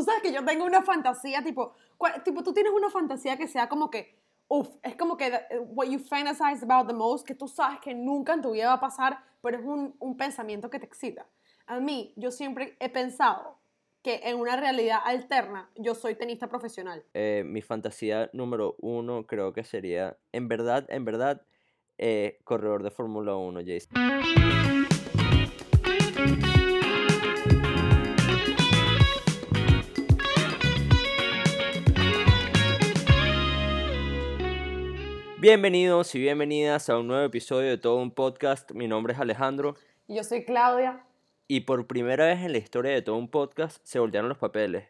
tú sabes que yo tengo una fantasía, tipo, cuál- tipo, tú tienes una fantasía que sea como que, uff, es como que the- what you fantasize about the most, que tú sabes que nunca en tu vida va a pasar, pero es un, un pensamiento que te excita. A mí, yo siempre he pensado que en una realidad alterna yo soy tenista profesional. Eh, mi fantasía número uno creo que sería, en verdad, en verdad, eh, corredor de Fórmula 1, Jason. Bienvenidos y bienvenidas a un nuevo episodio de Todo un Podcast. Mi nombre es Alejandro Y yo soy Claudia. y por primera vez en la historia de Todo un Podcast se voltearon los papeles.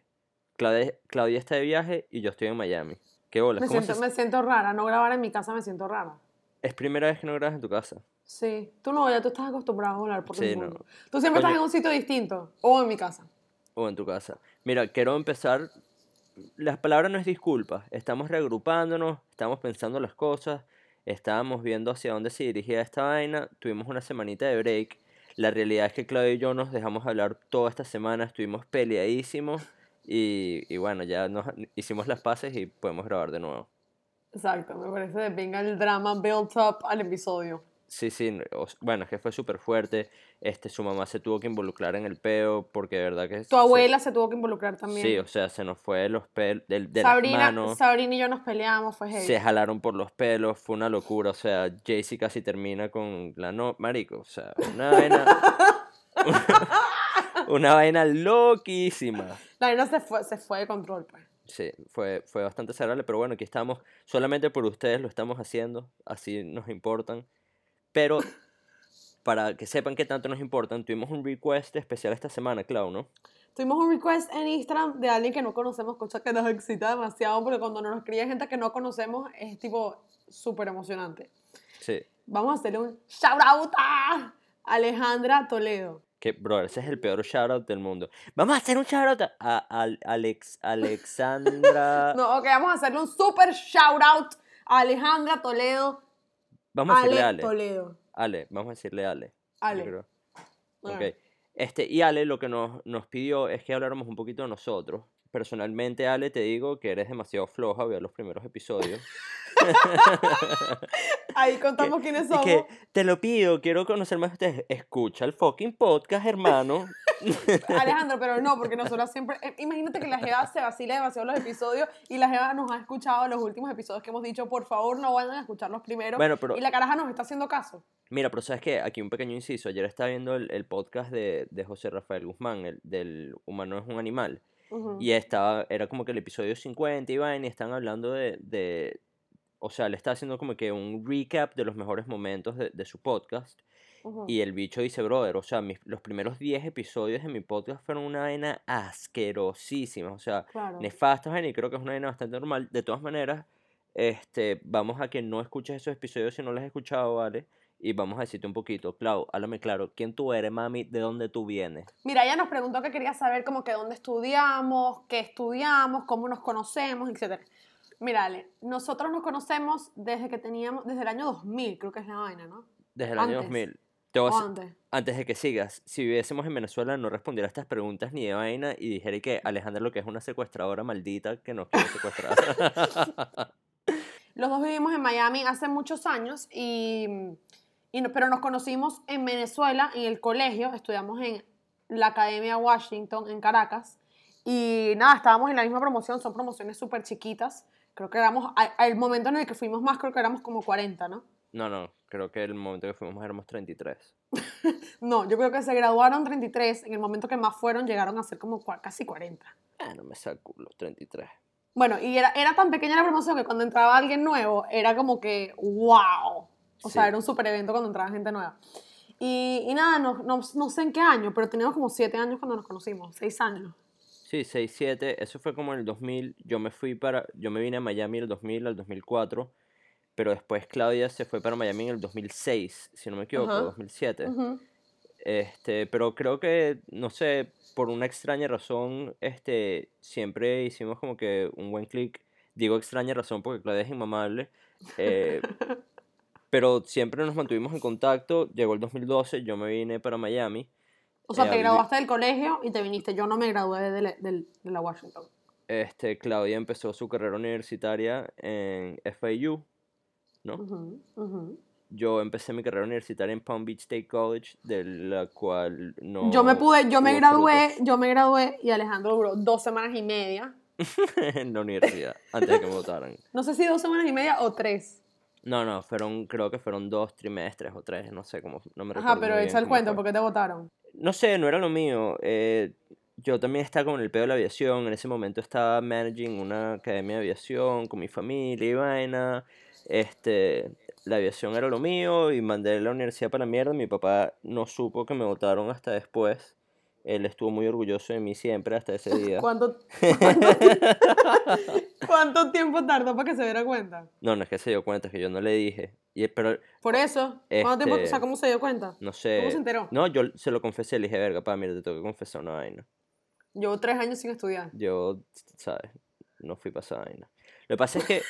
Claudia, Claudia está de viaje y yo estoy en Miami. ¿Qué hola? Me ¿Cómo siento, se- me siento rara, no grabar en mi casa me siento rara. Es primera vez que no grabas en tu casa. Sí, tú no, ya tú estás acostumbrado a volar por Sí, el no. mundo. Tú siempre estás Oye. en un sitio distinto o en mi casa. O en tu casa. Mira, quiero empezar. Las palabras no es disculpa. Estamos reagrupándonos, estamos pensando las cosas, estábamos viendo hacia dónde se dirigía esta vaina. Tuvimos una semanita de break. La realidad es que Claudio y yo nos dejamos hablar toda esta semana, estuvimos peleadísimos y, y bueno, ya nos hicimos las paces y podemos grabar de nuevo. Exacto, me parece de venga el drama built up al episodio. Sí, sí, bueno, es que fue súper fuerte. Este, su mamá se tuvo que involucrar en el peo porque de verdad que... Tu abuela se tuvo que involucrar también. Sí, o sea, se nos fue de los pelos, de, de las Sabrina, manos. Sabrina y yo nos peleamos, fue heavy. se jalaron por los pelos, fue una locura, o sea, Jaycee casi termina con la no, marico, o sea, una vaina, una vaina loquísima. La vaina se fue, se fue de control, pues. Sí, fue, fue bastante desagradable, pero bueno, aquí estamos, solamente por ustedes lo estamos haciendo, así nos importan, pero para que sepan que tanto nos importan, tuvimos un request especial esta semana, Clau, ¿no? Tuvimos un request en Instagram de alguien que no conocemos, cosa que nos excita demasiado, porque cuando nos escribe gente que no conocemos es tipo súper emocionante. Sí, Vamos a hacerle un shout out a Alejandra Toledo. que, bro, ese es el peor shoutout del mundo. Vamos a hacer un shoutout a, a- al- Alex, Alexandra... No, ok, vamos a hacerle un super shout out a Alejandra Toledo. Vamos a Ale, decirle Ale. Toledo. Ale, vamos a decirle Ale. Ale. creo. Ah. Ok. Este, y Ale lo que nos, nos pidió es que habláramos un poquito de nosotros. Personalmente, Ale, te digo que eres demasiado floja, veo los primeros episodios. Ahí contamos quiénes Y somos. que te lo pido, quiero conocer más de ustedes. Escucha el fucking podcast, hermano. Alejandro, pero no, porque nosotros siempre. eh, imagínate que la Jeva se vacila demasiado los episodios y la Jeva nos ha escuchado los últimos episodios que hemos dicho, por favor, no vayan a escuchar los primeros. Bueno, pero- Y la caraja nos está haciendo caso. Mira, pero sabes que aquí un pequeño inciso. Ayer estaba viendo el, el podcast de, de José Rafael Guzmán, el del Humano es un animal. Y estaba, era como que el episodio 50 y vaina, y están hablando de, de, o sea, le está haciendo como que un recap de los mejores momentos de, de su podcast. Y el bicho dice, brother, o sea, mis- los primeros 10 episodios de mi podcast fueron una vaina asquerosísima, o sea, Claro. nefastas, vaina, y creo que es una vaina bastante normal. De todas maneras, este, vamos a que no escuches esos episodios si no los has escuchado, ¿vale? Y vamos a decirte un poquito, Clau, háblame claro, ¿quién tú eres, mami? ¿De dónde tú vienes? Mira, ella nos preguntó que quería saber como que dónde estudiamos, qué estudiamos, cómo nos conocemos, etc. Mira, Ale, nosotros nos conocemos desde que teníamos, desde el año 2000, creo que es la vaina, ¿no? Desde el año Antes. 2000. Hacer- antes. Antes de que sigas, si viviésemos en Venezuela no respondiera a estas preguntas ni de vaina y dijera que Alejandra lo que es una secuestradora maldita que nos quiere secuestrar. Los dos vivimos en Miami hace muchos años, y, y no- pero nos conocimos en Venezuela, en el colegio, estudiamos en la Academia Washington, en Caracas, y nada, estábamos en la misma promoción, son promociones súper chiquitas, creo que éramos, a- al momento en el que fuimos más, creo que éramos como 40, ¿no? No, no, creo que el momento que fuimos éramos 33. No, yo creo que se graduaron 33, en el momento que más fueron llegaron a ser como casi 40. Ah, no me saco los 33. Bueno, y era, era tan pequeña la promoción que cuando entraba alguien nuevo era como que, wow. O sea, Sí. era un super evento cuando entraba gente nueva. Y, y nada, no, no, no sé en qué año, pero teníamos como 7 años cuando nos conocimos, 6 años. Sí, 6, 7, eso fue como en el 2000, yo me fui para, yo me vine a Miami el 2000 al 2004, pero después Claudia se fue para Miami en el 2006, si no me equivoco, Ajá. 2007. Ujú. Este, pero creo que, no sé, por una extraña razón, este, siempre hicimos como que un buen clic. Digo extraña razón porque Claudia es inmamable. eh, pero siempre nos mantuvimos en contacto. Llegó el 2012, yo me vine para Miami. O sea, Eh, te graduaste del colegio y te viniste. Yo no me gradué de la, de la Washington. Este, Claudia empezó su carrera universitaria en FIU, ¿no? Ujú, ujú. Yo empecé mi carrera universitaria en Palm Beach State College, de la cual no. yo me pude, yo me gradué, frutos yo me gradué y Alejandro duró dos semanas y media. en la universidad, antes de que me votaran. No sé si dos semanas y media o tres. No, no, fueron, creo que fueron dos trimestres o tres, no sé cómo, no me recuerdo Ajá, pero echa el cuento. ¿por qué te votaron? No sé, no era lo mío. eh, yo también estaba con el pedo de la aviación. En ese momento estaba managing una academia de aviación con mi familia y vaina. Este, la aviación era lo mío y mandé la universidad para mierda. Mi papá no supo que me votaron hasta después. Él estuvo muy orgulloso de mí siempre hasta ese día. ¿Cuánto, cuánto, cuánto tiempo tardó para que se diera cuenta? No, no es que se dio cuenta, es que yo no le dije. Y, pero, Por eso. ¿Cuánto tiempo, o sea, Este, cómo se dio cuenta? no sé. ¿Cómo se enteró? No, yo se lo confesé, le dije, verga, pa, mira, te tengo que confesar una vaina. Llevo tres años sin estudiar. Yo, ¿sabes? No fui para esa vaina. Lo que pasa es que.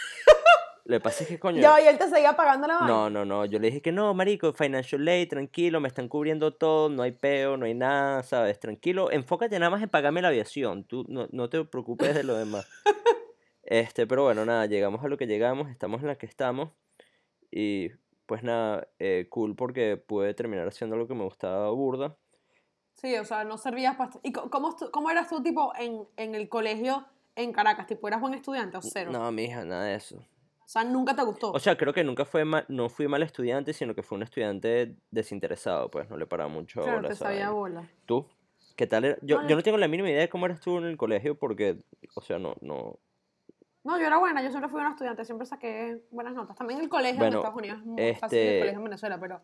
Lo que pasa es que, coño. Ya, y él te seguía pagando la vaina. No, no, no. Yo le dije que no, marico, financial aid, tranquilo, me están cubriendo todo, no hay peo, no hay nada, ¿sabes? Tranquilo, enfócate nada más en pagarme la aviación. Tú no, no te preocupes de lo demás. Este, pero bueno, nada, llegamos a lo que llegamos, estamos en la que estamos. Y pues nada, eh, cool porque pude terminar haciendo lo que me gustaba burda. Sí, o sea, no servías para... ¿Y cómo, cómo eras tú, tipo, en, en el colegio en Caracas? ¿Tipo, eras buen estudiante o cero? No, mija, nada de eso. O sea, nunca te gustó. O sea, creo que nunca fue mal, no fui mal estudiante, sino que fue un estudiante desinteresado, pues no le paraba mucho claro, bola te sabía bola. ¿Tú? ¿Qué tal era? Yo, No, yo no tengo la mínima idea de cómo eras tú en el colegio porque, o sea, no, no... No, yo era buena, yo siempre fui una estudiante, siempre saqué buenas notas. También el colegio Bueno, en Estados Unidos es muy fácil el este- colegio en Venezuela, pero...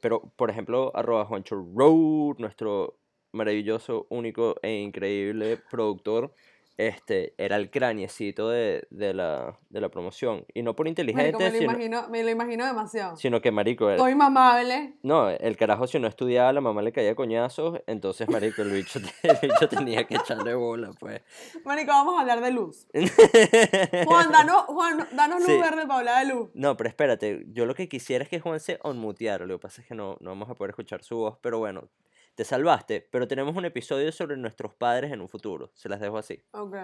Pero, por ejemplo, arroba Juancho Road, nuestro maravilloso, único e increíble productor, este, era el craniecito de, de, la, de la promoción. Y no por Marico, inteligente, me, lo sino, imagino, me lo imagino demasiado. sino que, marico, era- Soy mamable. No, el carajo si no estudiaba, la mamá le caía coñazos, entonces, marico, el bicho, el bicho tenía que echarle bola, pues. Marico, vamos a hablar de luz. Juan, danos, Juan, danos luz Sí. verde para hablar de luz. No, pero espérate, yo lo que quisiera es que Juan se onmuteara, lo que pasa es que no, no vamos a poder escuchar su voz, pero bueno, te salvaste, pero tenemos un episodio sobre nuestros padres en un futuro, se las dejo así. Ok,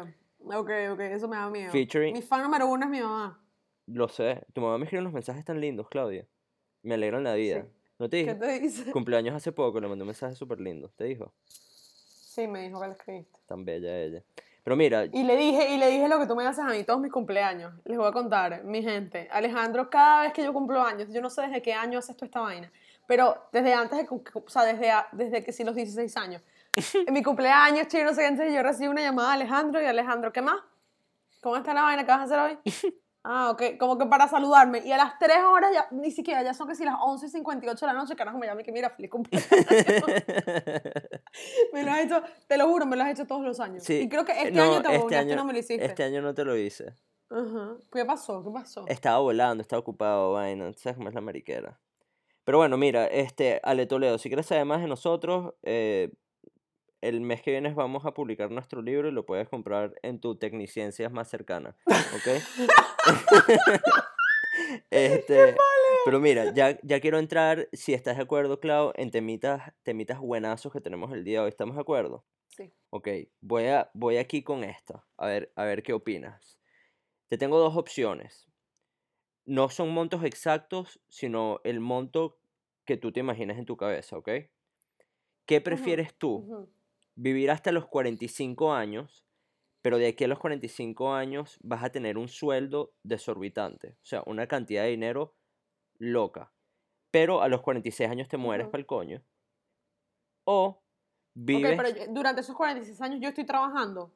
ok, ok, eso me da miedo. Featuring- Mi fan número uno es mi mamá. Lo sé, tu mamá me escribe unos mensajes tan lindos, Claudia, me alegran la vida. Sí. ¿No te ¿Qué dijo? te dice? Cumpleaños hace poco, le mandé un mensaje súper lindo, ¿te dijo? Sí, me dijo que le escribiste. Tan bella ella. Pero mira, Y le dije, y le dije lo que tú me haces a mí todos mis cumpleaños. Les voy a contar, mi gente. Alejandro, cada vez que yo cumplo años, yo no sé desde qué año haces tú esta vaina, pero desde antes de, o sea, desde, desde que sí los 16 años. En mi cumpleaños, chino, no sé qué, entonces yo recibí una llamada de Alejandro y Alejandro, ¿qué más? ¿Cómo está la vaina? ¿Qué vas a hacer hoy? Ah, ok, como que para saludarme. Y a las 3 horas, ya, ni siquiera, ya son que si las 11 y 58 de la noche, carajo, me llama y que mira, feliz cumpleaños. me lo has hecho, te lo juro, me lo has hecho todos los años. sí, Y creo que este año te este y año- no me lo hiciste. Este año no te lo hice. Ajá. ¿Qué pasó? ¿Qué pasó? Estaba volando, estaba ocupado, vaina. ¿Sabes cómo es la mariquera? Pero bueno, mira, este, Ale Toledo, si quieres saber más de nosotros, eh, el mes que viene vamos a publicar nuestro libro y lo puedes comprar en tu Tecniciencias más cercana, ¿ok? este, pero mira, ya, ya quiero entrar, si estás de acuerdo, Clau, en temitas, temitas buenazos que tenemos el día de hoy. ¿Estamos de acuerdo? Sí. Ok, voy, a, voy aquí con esta, a ver, a ver qué opinas. Te tengo dos opciones. No son montos exactos, sino el monto que tú te imaginas en tu cabeza, ¿ok? ¿Qué prefieres tú? Vivir hasta los 45 años, pero de aquí a los 45 años vas a tener un sueldo desorbitante, o sea, una cantidad de dinero loca. Pero a los 46 años te mueres Ujú. para el coño. O vives pero durante esos 46 años yo estoy trabajando.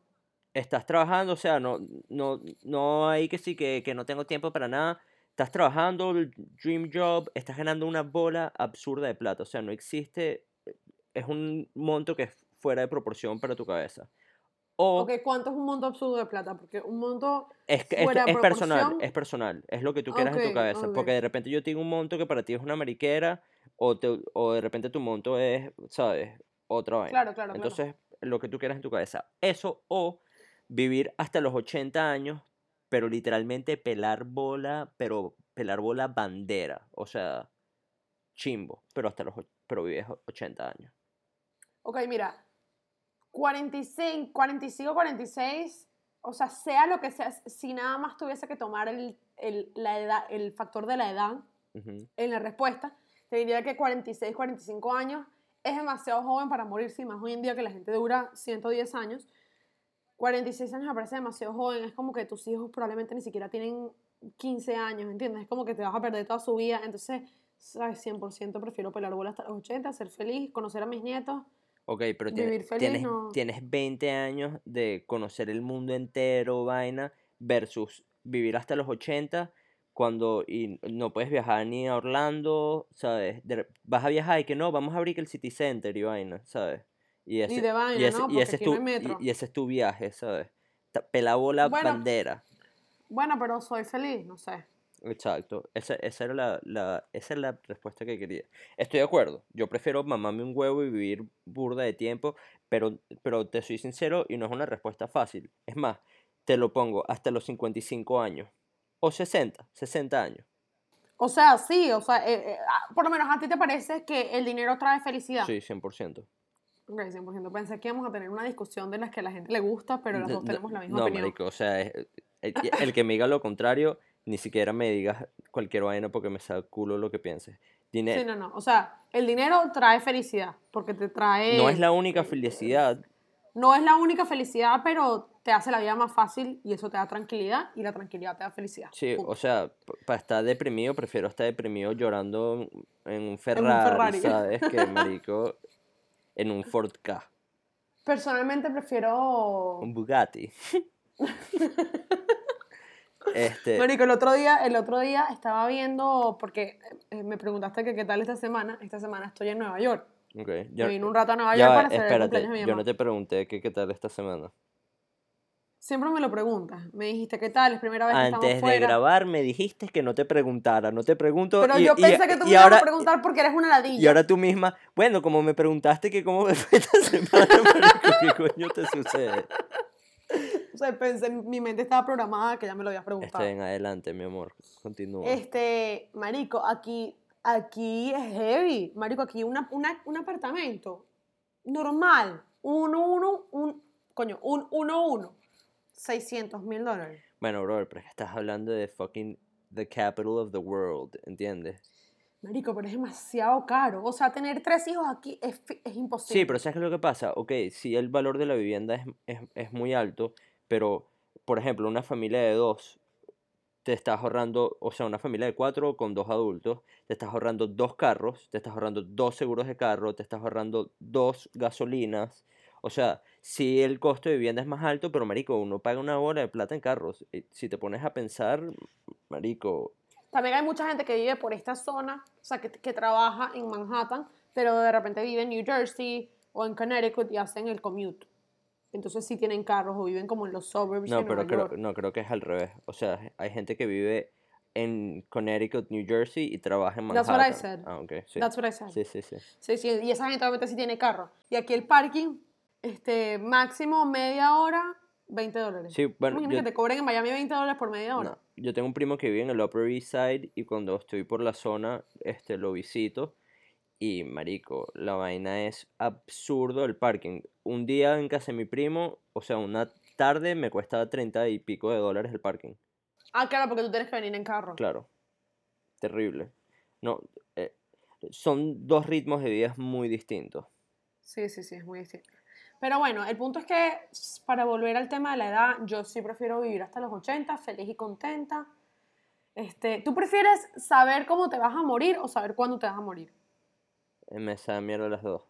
estás trabajando, o sea, no, no, no hay que sí que, que no tengo tiempo para nada. Estás trabajando, el dream job, estás ganando una bola absurda de plata. O sea, no existe, es un monto que es fuera de proporción para tu cabeza. O Ok, ¿cuánto es un monto absurdo de plata? Porque un monto es, que- es, fuera de es personal, proporción. es personal, es lo que tú quieras en Ok, tu cabeza. ok. Porque de repente yo te digo un monto que para ti es una mariquera, o, te- o de repente tu monto es, ¿sabes? Otra vaina. Claro, claro, claro. Entonces, lo que tú quieras en tu cabeza. Eso o vivir hasta los 80 años, pero literalmente pelar bola, pero pelar bola bandera. O sea, chimbo, pero hasta los pero vives o- 80 años. Ok, mira, 45, 45, 46, o sea, sea lo que sea, si nada más tuviese que tomar el, el, la edad, el factor de la edad Ujú. en la respuesta, te diría que 46, 45 años es demasiado joven para morirse, y más hoy en día que la gente dura 110 años. 46 años me parece demasiado joven, es como que tus hijos probablemente ni siquiera tienen 15 años, ¿entiendes? Es como que te vas a perder toda su vida, entonces, ¿sabes? 100% prefiero pelar bola hasta los 80, ser feliz, conocer a mis nietos. Ok, pero tiene- Vivir feliz tienes, no- tienes 20 años de conocer el mundo entero, vaina, versus vivir hasta los 80 cuando y no puedes viajar ni a Orlando, ¿sabes? De vas a viajar y que no, vamos a abrir el City Center y vaina, ¿sabes? Y ese, de vaina, y ese, ¿no? y Porque ese es no tu, hay metro. y, y ese es tu viaje, ¿sabes? Ta- Pela bola Bueno. bandera. Bueno, pero soy feliz, no sé. Exacto, esa, esa era la, la- esa es la respuesta que quería. Estoy de acuerdo, yo prefiero mamarme un huevo y vivir burda de tiempo, pero, pero te soy sincero y no es una respuesta fácil. Es más, te lo pongo hasta los 55 años, o 60, 60 años. O sea, sí, o sea, eh, eh, ah, por lo menos a ti te parece que el dinero trae felicidad. Sí, 100%. Ok, 100%. Pensé que íbamos a tener una discusión de las que a la gente le gusta, pero las No, dos no, tenemos la misma no, opinión. marico, o sea, es- el, el que me diga lo contrario, ni siquiera me digas cualquier vaina porque me saca culo lo que pienses. Dinero, Sí, no, no. O sea, el dinero trae felicidad, porque te trae... no es la única felicidad, No es la única felicidad, pero te hace la vida más fácil y eso te da tranquilidad y la tranquilidad te da felicidad. Sí, Punto. o sea, para estar deprimido, prefiero estar deprimido llorando en un Ferrari, Ferrari. ¿sabes? Que marico en un Ford K, Personalmente prefiero... un Bugatti. este, Marico, el otro día, el otro día estaba viendo, porque eh, me preguntaste que qué tal esta semana. Esta semana estoy en Nueva York. ok, Me yo- vine un rato a Nueva ya York va, para hacer el espérate, cumpleaños de mi yo no te pregunté que qué tal esta semana. Siempre me lo preguntas. Me dijiste qué tal, es primera vez que estamos Antes de fuera. grabar me dijiste que no te preguntara, no te pregunto Pero y, yo y- pensé que tú y me ibas ahora, a preguntar porque eres una ladilla. y ahora tú misma, bueno, como me preguntaste que cómo me fue esta semana, ¿qué coño te sucede? O sea, pensé, mi mente estaba programada que ya me lo habías preguntado. Estoy en adelante, mi amor, continúa. Este, marico, aquí, aquí es heavy. Marico, aquí una, una- un apartamento normal, un uno, un, coño, un uno uno, 600 mil dólares. Bueno, brother, pero estás hablando de fucking the capital of the world, ¿entiendes? Marico, pero es demasiado caro. O sea, tener tres hijos aquí es, es imposible. Sí, pero ¿sabes qué es lo que pasa? Ok, sí, el valor de la vivienda es, es, es muy alto, pero, por ejemplo, una familia de dos, te estás ahorrando, o sea, una familia de cuatro con dos adultos, te estás ahorrando dos carros, te estás ahorrando dos seguros de carro, te estás ahorrando dos gasolinas. O sea, sí el costo de vivienda es más alto, pero marico, uno paga una bola de plata en carros. Y Si te pones a pensar, marico, También hay mucha gente que vive por esta zona, o sea, que, que trabaja en Manhattan, pero de repente vive en New Jersey o en Connecticut y hacen el commute. Entonces sí tienen carros o viven como en los suburbs No, de pero creo, no, creo que es al revés. O sea, hay gente que vive en Connecticut, New Jersey y trabaja en That's Manhattan. what I said. Ah, sí. That's what I said. Sí, sí, sí. Sí, sí, y esa gente obviamente sí tiene carro. Y aquí el parking, este, máximo media hora, 20 dólares. Sí, bueno, yo- que te cobren en Miami 20 dólares por media hora. No, yo tengo un primo que vive en el Upper East Side y cuando estoy por la zona, este, lo visito y, marico, la vaina es absurdo el parking. Un día en casa de mi primo, o sea, una tarde me cuesta 30 y pico de dólares el parking. Ah, claro, porque tú tienes que venir en carro. Claro. Terrible. No, eh, son dos ritmos de vida muy distintos. Sí, sí, sí, es muy distinto. Pero bueno, el punto es que para volver al tema de la edad, yo sí prefiero vivir hasta los 80, feliz y contenta. Este, ¿Tú prefieres saber cómo te vas a morir o saber cuándo te vas a morir? Eh, Me sabe mierda las dos.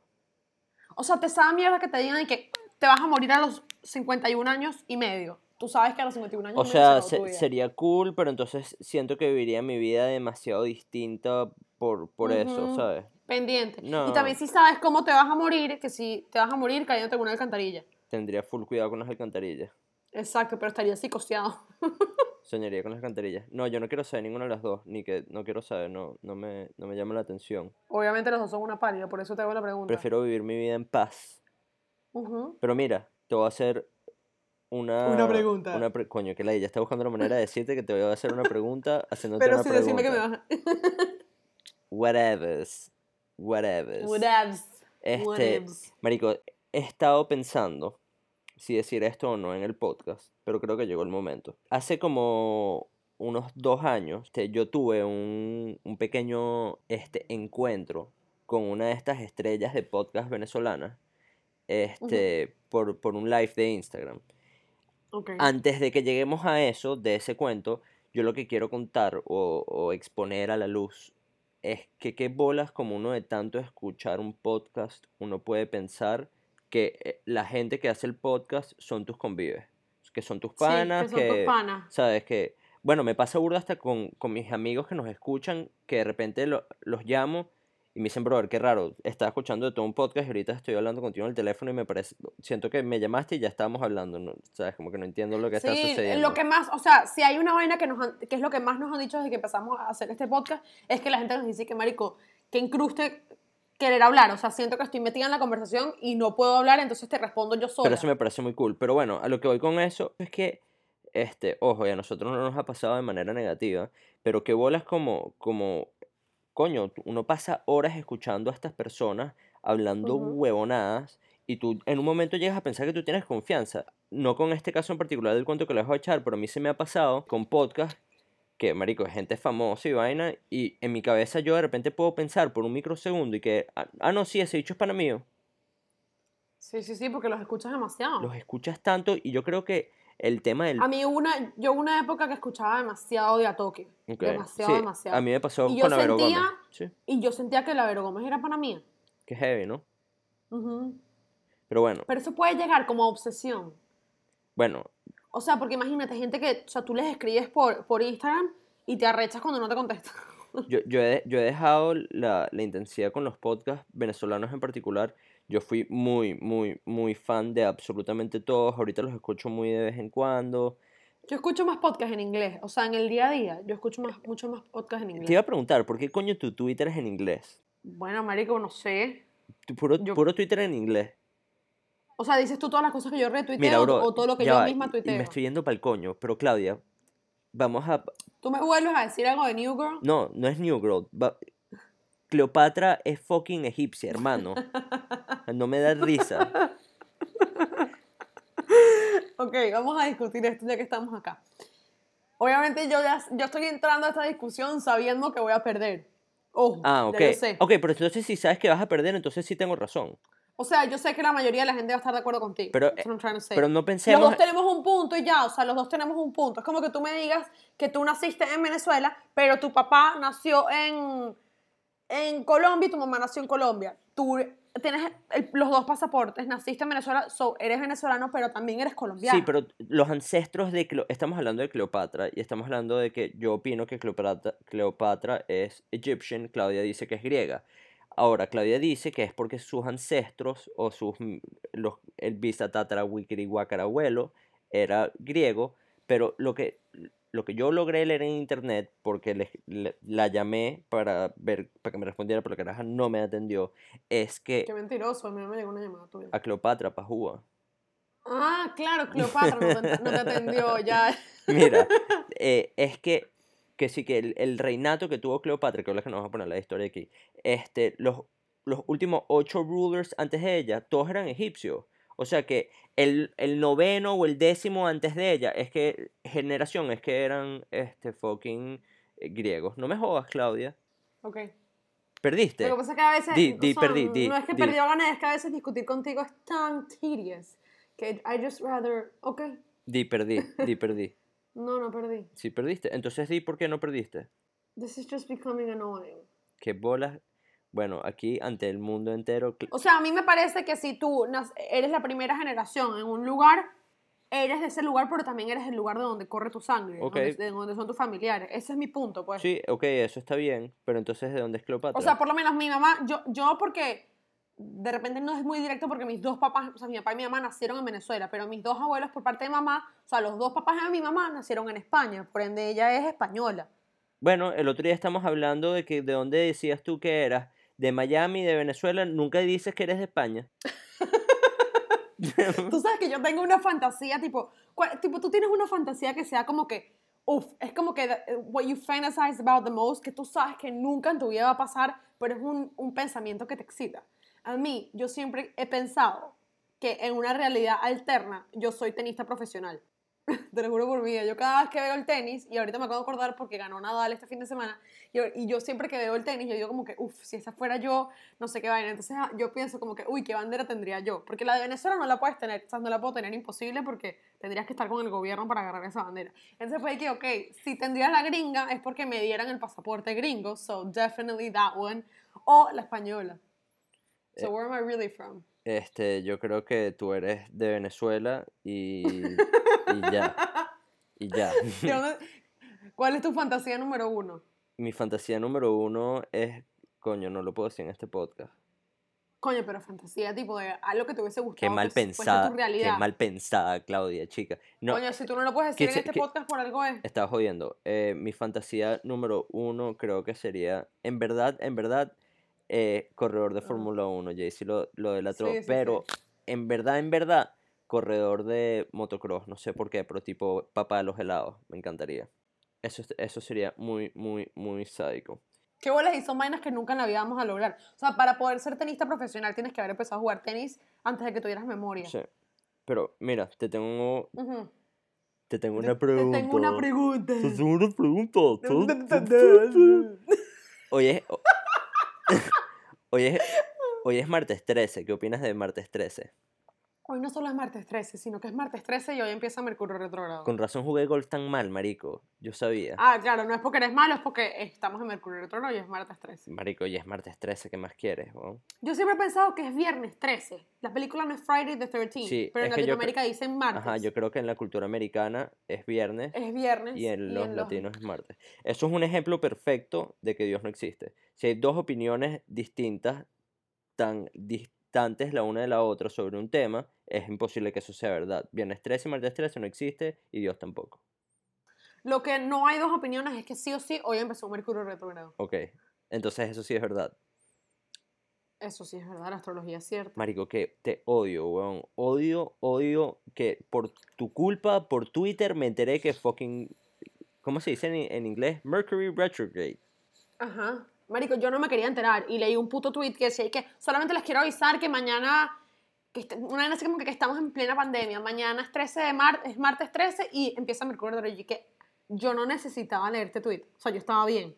O sea, te sabe mierda que te digan de que te vas a morir a los 51 años y medio. Tú sabes que a los 51 años O sea, se sería cool, pero entonces siento que viviría mi vida demasiado distinta por, por eso, Ujú. ¿sabes? Pendiente. No. Y también si sabes cómo te vas a morir, que si te vas a morir cayéndote en una alcantarilla. Tendría full cuidado con las alcantarillas. Exacto, pero estaría psicoseado. Soñaría con las alcantarillas. No, yo no quiero saber ninguna de las dos, ni que no quiero saber, no, no, me, no me llama la atención. Obviamente los dos son una pálida, por eso te hago la pregunta. Prefiero vivir mi vida en paz. Ujú. Pero mira, te voy a hacer una... Una pregunta. Una pre- Coño, que la ella está buscando la manera de decirte que te voy a hacer una pregunta haciéndote Pero una sí, pregunta. decime que me vas a... Whatevers. Whatevers. Whatevs. Este, ifs. marico, he estado pensando si decir esto o no en el podcast, pero creo que llegó el momento. Hace como unos dos años, este, yo tuve un, un pequeño este, encuentro con una de estas estrellas de podcast venezolanas este, por, por un live de Instagram. Antes de que lleguemos a eso, de ese cuento, yo lo que quiero contar o, o exponer a la luz es que qué bolas como uno de tanto escuchar un podcast, uno puede pensar que eh, la gente que hace el podcast son tus convives, que son tus panas, sí, que son tus panas. sabes que, bueno, me pasa burda hasta con, con mis amigos que nos escuchan, que de repente lo- los llamo y me dicen, brother, qué raro, estaba escuchando de todo un podcast y ahorita estoy hablando contigo en el teléfono y me parece, siento que me llamaste y ya estábamos hablando, ¿no? sabes, como que no entiendo lo que está sucediendo. lo que más, o sea, si hay una vaina que, nos han- que es lo que más nos han dicho desde que empezamos a hacer este podcast, es que la gente nos dice que, marico, que incruste querer hablar, o sea, siento que estoy metida en la conversación y no puedo hablar, entonces te respondo yo sola. Pero eso me parece muy cool. Pero bueno, a lo que voy con eso es que, este, ojo, y a nosotros no nos ha pasado de manera negativa, pero que bolas como, como, coño, uno pasa horas escuchando a estas personas hablando huevonadas y tú en un momento llegas a pensar que tú tienes confianza. No con este caso en particular del cuento que les voy a echar, pero a mí se me ha pasado con podcast que, marico, es gente famosa y vaina, y en mi cabeza yo de repente puedo pensar por un microsegundo y que, ah, ah, no, sí, ese bicho es pana mío. Sí, sí, sí, porque los escuchas demasiado. los escuchas tanto y yo creo que el tema del... A mí una, yo una época que escuchaba demasiado de Atoque, Ok, demasiado, sí, demasiado. A mí me pasó Y con la Vero sentía- Gómez. Sí, Y yo sentía que la Vero Gómez era para mí. que heavy, ¿no? Ujú. Pero bueno, Pero eso puede llegar como obsesión. bueno, O sea, porque imagínate, gente que, o sea, tú les escribes por, por Instagram y te arrechas cuando no te contestan. yo, yo, he, yo he dejado la, la intensidad con los podcasts venezolanos en particular. Yo fui muy, muy, muy fan de absolutamente todos. Ahorita los escucho muy de vez en cuando. Yo escucho más podcast en inglés, o sea, en el día a día, yo escucho más, mucho más podcast en Te iba inglés. a preguntar, ¿por qué coño tu Twitter es en inglés? Bueno, marico, no sé. Puro, Yo- puro Twitter en inglés. O sea, dices tú todas las cosas que yo retuiteo Mira, bro, o todo lo que yo va, misma tuiteo. me estoy yendo para el coño. Pero Claudia, vamos a... ¿Tú me vuelves a decir algo de New Girl? No, no es New Girl. va- Cleopatra es fucking egipcia, hermano. No me da risa. Ok, vamos a discutir esto ya que estamos acá. Obviamente yo ya yo estoy entrando a esta discusión sabiendo que voy a perder. Ojo, Ah, ya ok. yo sé. Ok, pero entonces si sabes que vas a perder, entonces sí tengo razón. O sea, yo sé que la mayoría de la gente va a estar de acuerdo contigo. Pero. Pero no Los pensemos... dos tenemos un punto y ya, o sea, los dos tenemos un punto. Es como que tú me digas que tú naciste en Venezuela, pero tu papá nació en, en Colombia tu mamá nació en Colombia. Tú tienes los dos pasaportes, naciste en Venezuela, so, eres venezolano, pero también eres colombiano. Sí, pero los ancestros de... Estamos hablando de Cleopatra y estamos hablando de que yo opino que Cleopatra, es Egyptian, Claudia dice que es griega. Ahora, Claudia dice que es porque sus ancestros o sus, los, el bisatatara era griego, pero lo que, lo que yo logré leer en internet, porque le- le- la llamé para ver, para que me respondiera, pero la caraja no me atendió, es que Qué mentiroso, a mí no me llegó una llamada tuya. a Cleopatra pajúa. Ah, claro, Cleopatra no te, no te atendió ya. Mira, eh, es que, que sí que el, el reinato que tuvo Cleopatra, que es la que nos vamos a poner la historia aquí, este, los, los últimos ocho rulers antes de ella, todos eran egipcios. O sea que el, el noveno o el décimo antes de ella, es que generación, es que eran este fucking eh, griegos. No me jodas, Claudia. Ok. Perdiste. Lo que pasa es que a veces. Di- perdí, di, no es que di. perdí o gané, es que a veces discutir contigo es tan tedious que I just rather. Ok. Di, perdí, di, perdí. No, no perdí. Sí, perdiste. Entonces di por qué no perdiste. This is just becoming annoying. Que bolas. Bueno, aquí ante el mundo entero. O sea, a mí me parece que si tú eres la primera generación en un lugar, eres de ese lugar, pero también eres el lugar de donde corre tu sangre, donde, de donde son tus familiares. Ese es mi punto, pues. Sí, ok, eso está bien, pero entonces ¿de dónde es Cleopatra? O sea, por lo menos mi mamá, yo, yo porque de repente no es muy directo porque mis dos papás, o sea, mi papá y mi mamá nacieron en Venezuela, pero mis dos abuelos por parte de mamá, o sea, los dos papás de mi mamá nacieron en España, por ende ella es española. Bueno, el otro día estamos hablando de que de dónde decías tú que eras, de Miami, de Venezuela, nunca dices que eres de España. Tú sabes que yo tengo una fantasía, tipo, tipo, tú tienes una fantasía que sea como que, uff, es como que what you fantasize about the most, que tú sabes que nunca en tu vida va a pasar, pero es un, un pensamiento que te excita. A mí, yo siempre he pensado que en una realidad alterna yo soy tenista profesional. Te lo juro por vida. Yo cada vez que veo el tenis, y ahorita me acabo de acordar porque ganó Nadal este fin de semana, y, y yo siempre que veo el tenis, yo digo como que, uff, si esa fuera yo, no sé qué vaina. Entonces ah, yo pienso como que, uy, ¿qué bandera tendría yo? Porque la de Venezuela no la puedes tener, o sea, no la puedo tener imposible porque tendrías que estar con el gobierno para agarrar esa bandera. Entonces fue que, ok, si tendría la gringa es porque me dieran el pasaporte gringo, so definitely that one, o la española. So Eh, where am I really from? Este, yo creo que tú eres de Venezuela y, y ya. Y ya. ¿De dónde- ¿Cuál es tu fantasía número uno? Mi fantasía número uno es, coño, no lo puedo decir en este podcast. Coño, pero fantasía tipo de algo que te hubiese gustado. Qué mal que pensada, tu qué mal pensada, Claudia, chica. No, Coño, si tú no lo puedes decir en este podcast por algo es. estaba jodiendo. Eh, mi fantasía número uno creo que sería, en verdad, en verdad, eh, corredor de. Fórmula 1. Jaycee lo, lo delató, Sí, sí, sí. pero en verdad, en verdad, corredor de motocross. No sé por qué, pero tipo papá de los helados. Me encantaría. Eso, es- eso sería muy, muy, muy sádico. Qué bolas y son vainas que nunca en la vida vamos a lograr. O sea, para poder ser tenista profesional tienes que haber empezado a jugar tenis antes de que tuvieras memoria. Sí. Pero mira, te tengo, Ujú. te tengo Te- una pregunta. Te tengo una pregunta. Te tengo una pregunta. Hoy es, o- hoy es, hoy es martes 13. ¿Qué opinas de martes 13? Hoy no solo es martes 13, sino que es martes 13 y hoy empieza Mercurio retrógrado. Con razón jugué golf tan mal, marico. Yo sabía. Ah, claro, no es porque eres malo, es porque estamos en Mercurio retrógrado y es martes 13. Marico, hoy es martes 13. ¿Qué más quieres? weón? Yo siempre he pensado que es viernes 13. La película no es Friday the 13, Sí, pero en Latinoamérica dicen martes. Ajá, yo creo que en la cultura americana es viernes Es viernes. y en los los- latinos es martes. Eso es un ejemplo perfecto de que Dios no existe. Si hay dos opiniones distintas, tan distantes la una de la otra sobre un tema, es imposible que eso sea verdad. Viernes 13 y martes 13 no existe y Dios tampoco. Lo que no hay dos opiniones es que sí o sí hoy empezó Mercurio retrógrado. Ok, entonces eso sí es verdad. Eso sí es verdad, la astrología es cierta. Marico, que te odio, weón. Odio, odio que por tu culpa, por Twitter, me enteré que fucking... ¿Cómo se dice en, en inglés? Mercury retrograde. Ajá. Marico, yo no me quería enterar y leí un puto tweet que decía que solamente les quiero avisar que mañana, que una vez así como que, que estamos en plena pandemia, mañana es 13 de mar, es martes 13 y empieza Mercurio retrógrado y que yo no necesitaba leer este tweet, o sea, yo estaba bien.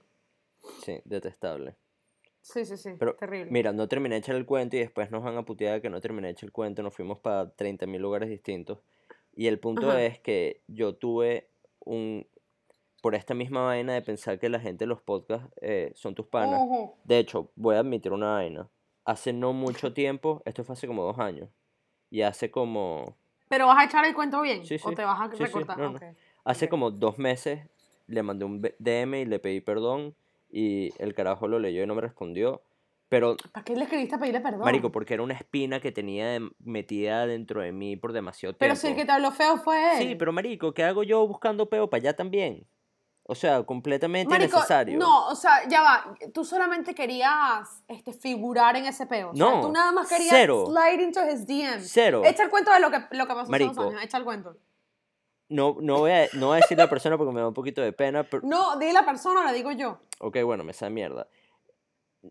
Sí, detestable. Sí, sí, sí, Pero, terrible. Mira, no terminé de echar el cuento y después nos van a putear que no terminé de echar el cuento. Nos fuimos para 30.000 lugares distintos. Y el punto Ajá. es que yo tuve un... Por esta misma vaina de pensar que la gente de los podcasts eh, son tus panas. Ujú. De hecho, voy a admitir una vaina. Hace no mucho tiempo, esto fue hace como dos años. Y hace como... Pero vas a echar el cuento bien Sí, o sí. te vas a Sí, sí, recortar. no, no. Ok. Hace como dos meses le mandé un DM y le pedí perdón. Y el carajo lo leyó y no me respondió. Pero ¿Para qué le escribiste a pedirle perdón? Marico, porque era una espina que tenía metida dentro de mí por demasiado pero tiempo. si el que te habló feo fue él. Sí, pero marico, ¿qué hago yo buscando peo para allá también? O sea, completamente Marico, innecesario. no, o sea, ya va. Tú solamente querías este, figurar en ese peo. O sea, No, tú nada más querías cero. slide into his DM. Cero. Echa el cuento de lo que, lo que pasó hace Marico. dos años. Echa el cuento. No, no, voy a, no voy a decir la persona porque me da un poquito de pena, pero... No, di la persona, la digo yo. Ok, bueno, me sabe mierda.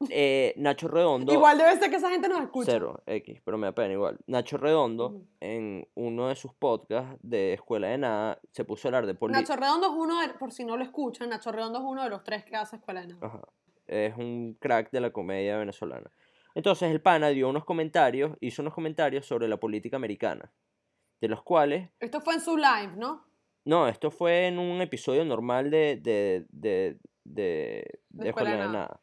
Eh, Nacho Redondo... Igual debe ser que esa gente nos escucha. Cero, X, pero me da pena igual. Nacho Redondo, Ujú. en uno de sus podcasts de Escuela de Nada, se puso a hablar de política. Nacho Redondo es uno, de, por si no lo escuchan, Nacho Redondo es uno de los tres que hace Escuela de Nada. Ajá. Es un crack de la comedia venezolana. Entonces el pana dio unos comentarios, hizo unos comentarios sobre la política americana, de los cuales, Esto fue en su live, ¿no? no, esto fue en un episodio normal de, de, de, de, de Escuela de Escuela de Nada. Nada.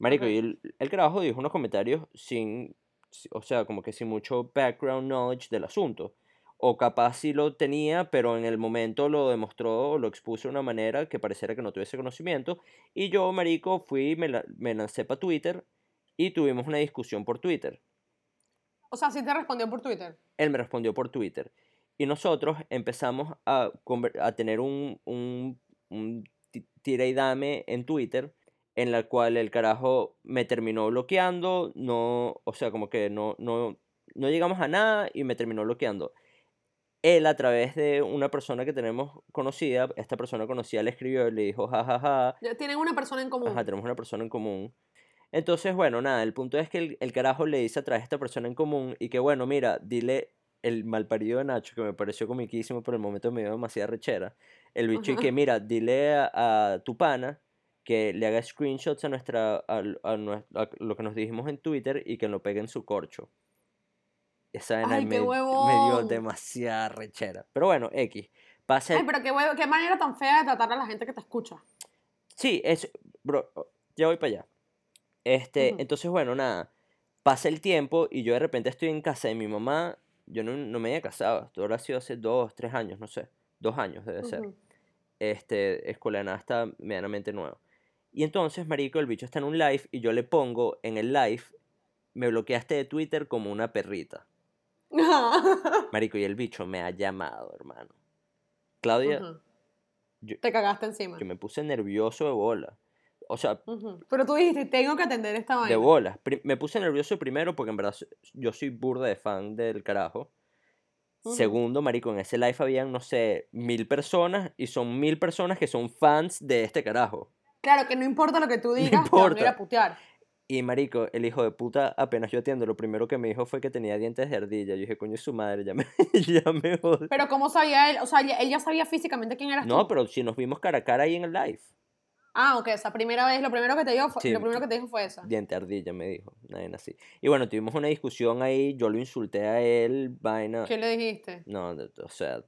Marico, y el, el carajo dijo unos comentarios sin, si- o sea, como que sin mucho background knowledge del asunto. O capaz sí lo tenía, pero en el momento lo demostró, lo expuso de una manera que pareciera que no tuviese conocimiento. Y yo, marico, fui, me, la- me lancé para Twitter y tuvimos una discusión por Twitter. O sea, sí te respondió por Twitter. Él me respondió por Twitter. Y nosotros empezamos a, a tener un, un, un ti- tira y dame en Twitter en la cual el carajo me terminó bloqueando, no, o sea, como que no, no, no llegamos a nada y me terminó bloqueando. Él a través de una persona que tenemos conocida, esta persona conocida le escribió y le dijo, jajaja, Ya tienen una persona en común. Ajá, tenemos una persona en común. Entonces, bueno, nada, el punto es que el, el carajo le dice a través de esta persona en común y que, bueno, mira, dile el malparido de Nacho, que me pareció comiquísimo, pero el momento me dio demasiada rechera. El bicho y que, mira, dile a, a tu pana que le haga screenshots a, nuestra, a, a nue- a lo que nos dijimos en Twitter y que lo pegue en su corcho. Esa Ay, me, me dio demasiada rechera. Pero bueno, X. Pasa el- Ay, pero qué, huevo- qué manera tan fea de tratar a la gente que te escucha. Sí, es, bro, ya voy para allá. Este, entonces, bueno, nada, pasa el tiempo y yo de repente estoy en casa de mi mamá, yo no, no me había casado, esto habrá sido hace dos, tres años, no sé, dos años debe ser. Este, Escuela de Nada está medianamente nuevo. Y entonces, marico, el bicho está en un live y yo le pongo en el live, me bloqueaste de Twitter como una perrita. Marico, y el bicho me ha llamado, hermano. Claudia, yo, Te cagaste encima. yo me puse nervioso de bola. O sea. Pero tú dijiste, tengo que atender esta vaina. De bolas. Me puse nervioso primero porque en verdad yo soy burda de fan del carajo. Segundo, marico, en ese live habían, no sé, mil personas y son mil personas que son fans de este carajo. Claro, que no importa lo que tú digas, te van a ir a putear. Y marico, el hijo de puta, apenas yo atiendo, lo primero que me dijo fue que tenía dientes de ardilla. Yo dije, coño, su madre, ya me, ya me. Pero ¿cómo sabía él? O sea, él ya sabía físicamente quién eras No, tú. pero si nos vimos cara a cara ahí en el live. Ah, ok, esa primera vez, lo primero que te dio fue, Sí. lo primero que te dijo fue eso. Diente de ardilla, me dijo. Nadie así. Y bueno, tuvimos una discusión ahí, yo lo insulté a él, vaina. ¿Qué le dijiste? No, o sea,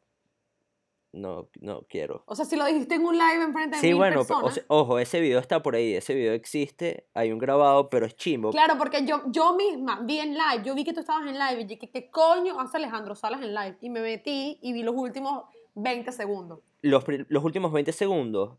no, no quiero. O sea, si lo dijiste en un live enfrente de Sí, mil bueno, o personas. sea, ojo, ese video está por ahí, ese video existe, hay un grabado, pero es chimbo. Claro, porque yo, yo misma vi en live, yo vi que tú estabas en live y dije, ¿qué coño hace Alejandro Salas en live? Y me metí y vi los últimos 20 segundos. Los, los últimos 20 segundos,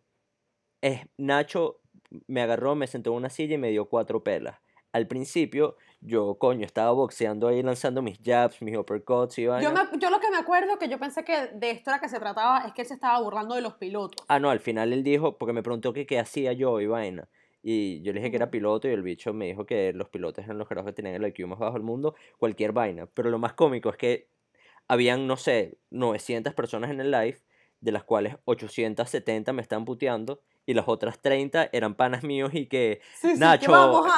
es, Nacho me agarró, me sentó en una silla y me dio cuatro pelas. Al principio, yo, coño, estaba boxeando ahí, lanzando mis jabs, mis uppercuts y vaina. Yo, me- yo lo que me acuerdo que yo pensé que de esto era que se trataba es que él se estaba burlando de los pilotos. Ah, no, al final él dijo, porque me preguntó que qué hacía yo y vaina. Y yo le dije que era piloto y el bicho me dijo que los pilotos eran los carajos que tenían el IQ más bajo del mundo, cualquier vaina. Pero lo más cómico es que habían, no sé, 900 personas en el live, de las cuales 870 me están puteando y las otras 30 eran panas míos y que, Sí, sí, que Nacho.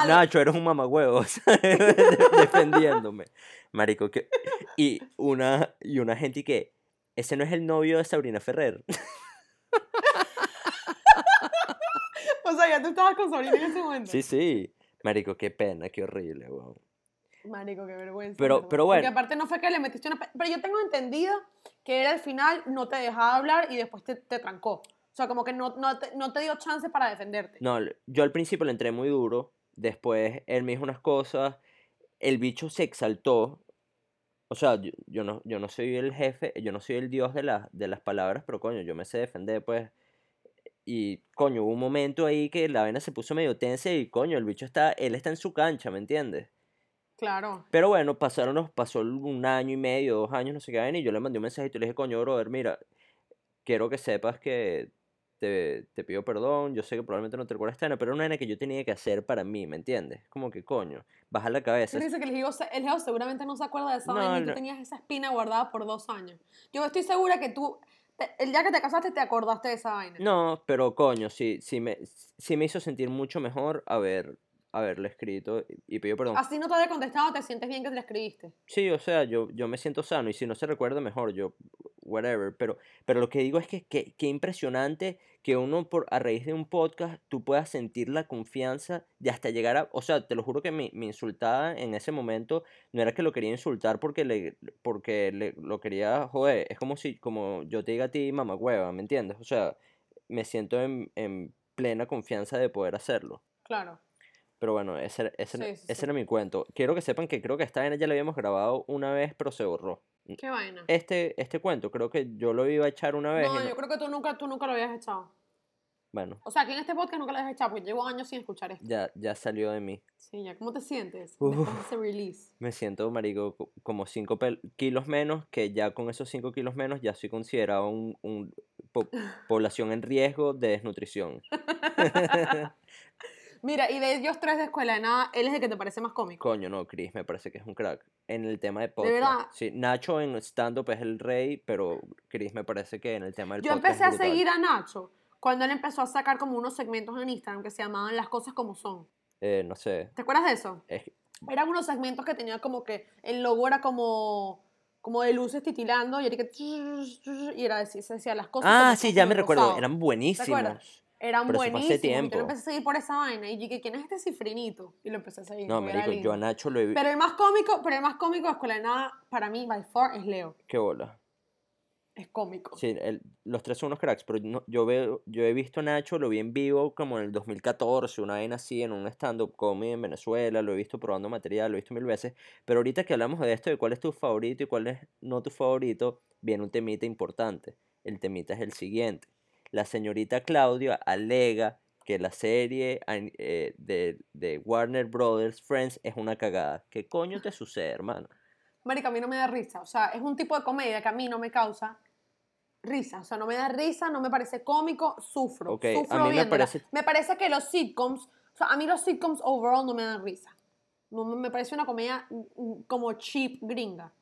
Nacho, eres un mamagüevo, defendiéndome. Marico, que... Y una, y una gente y que, ese no es el novio de Sabrina Ferrer. O sea, ya tú estabas con Sabrina en ese momento. Sí, sí. Marico, qué pena, qué horrible, weón. Marico, qué vergüenza. Pero- pero Porque bueno. aparte no fue que le metiste una... pe- Pero yo tengo entendido que él al final no te dejaba hablar y después te, te trancó. O sea, como que no, no, te, no te dio chance para defenderte. No, yo al principio le entré muy duro, después él me dijo unas cosas, el bicho se exaltó. O sea, yo, yo no, yo no soy el jefe, yo no soy el dios de, las de las palabras, pero coño, yo me sé defender, pues. Y coño, hubo un momento ahí que la vaina se puso medio tensa y coño, el bicho está, él está en su cancha, ¿me entiendes? Claro. Pero bueno, pasaron, pasó un año y medio, dos años, no sé qué y yo le mandé un mensajito y le dije, coño, brother, mira, quiero que sepas que te, te pido perdón, yo sé que probablemente no te recuerdas esta pero era una vaina que yo tenía que hacer para mí, ¿me entiendes? Como que, coño, baja la cabeza. Él dice que el hijo, se- el hijo seguramente no se acuerda de esa No, vaina y no. tú tenías esa espina guardada por dos años. Yo estoy segura que tú, el día que te casaste, te acordaste de esa vaina. No, pero coño, sí, sí me, sí me hizo sentir mucho mejor haber, haberle escrito y, y pido perdón. Así no te había contestado, te sientes bien que te la escribiste. Sí, o sea, yo, yo me siento sano y si no se recuerda mejor, yo, whatever. Pero, pero lo que digo es que que- qué impresionante que uno por, a raíz de un podcast tú puedas sentir la confianza de hasta llegar a, o sea, te lo juro que me, me insultaba en ese momento, no era que lo quería insultar porque le, porque le, lo quería joder, es como si, como yo te diga a ti, mamá hueva, ¿me entiendes? O sea, me siento en, en plena confianza de poder hacerlo. Claro. Pero bueno, ese, ese, sí, ese sí. era mi cuento. Quiero que sepan que creo que esta vaina ya la habíamos grabado una vez, pero se borró. Qué vaina. Este, este cuento, creo que yo lo iba a echar una vez. No, no- yo creo que tú nunca, tú nunca lo habías echado. Bueno, O sea, aquí en este podcast nunca lo habías echado, porque llevo años sin escuchar esto. ya, ya salió de mí. Sí, ya. ¿Cómo te sientes de ese release? Me siento, marico, co- como 5 kilos menos, que ya con esos 5 kilos menos ya soy considerado un, un po- población en riesgo de desnutrición. Mira, y de ellos tres de escuela de nada, él es el que te parece más cómico. Coño, no, Chris me parece que es un crack. En el tema de podcast. verdad? Sí, Nacho en stand-up es el rey, pero Chris me parece que en el tema del Yo podcast. empecé a brutal. seguir a Nacho cuando él empezó a sacar como unos segmentos en Instagram que se llamaban Las cosas como son. eh, no sé. ¿Te acuerdas de eso? es- Eran unos segmentos que tenía como que el logo era como, como de luces titilando y era que y era así, se decía las cosas. Ah, sí, ya me recuerdo. Eran buenísimos. Eran pero eso fue hace buenísimos. Yo tiempo. lo empecé a seguir por esa vaina y dije, ¿quién es este cifrinito? Y lo empecé a seguir. No, marico, yo a Nacho lo he visto. Pero el más cómico, pero el más cómico de Escuela de Nada, para mí, by far, es Leo. Qué bola. Es cómico. Sí, el- los tres son unos cracks, pero no- yo veo, yo he visto a Nacho, lo vi en vivo como en el 2014, una vaina así, en un stand-up comedy en Venezuela, lo he visto probando material, lo he visto mil veces, pero ahorita que hablamos de esto, de cuál es tu favorito y cuál es no tu favorito, viene un temita importante. El temita es el siguiente. La señorita Claudia alega que la serie eh, de, de Warner Brothers Friends es una cagada. ¿Qué coño te sucede, hermano? Marica, a mí no me da risa. O sea, es un tipo de comedia que a mí no me causa risa. O sea, no me da risa, no me parece cómico, sufro. Ok, a sufro mí me parece- Me parece que los sitcoms, o sea, a mí los sitcoms overall no me dan risa. No, me me parece una comedia mm, mm, como cheap gringa.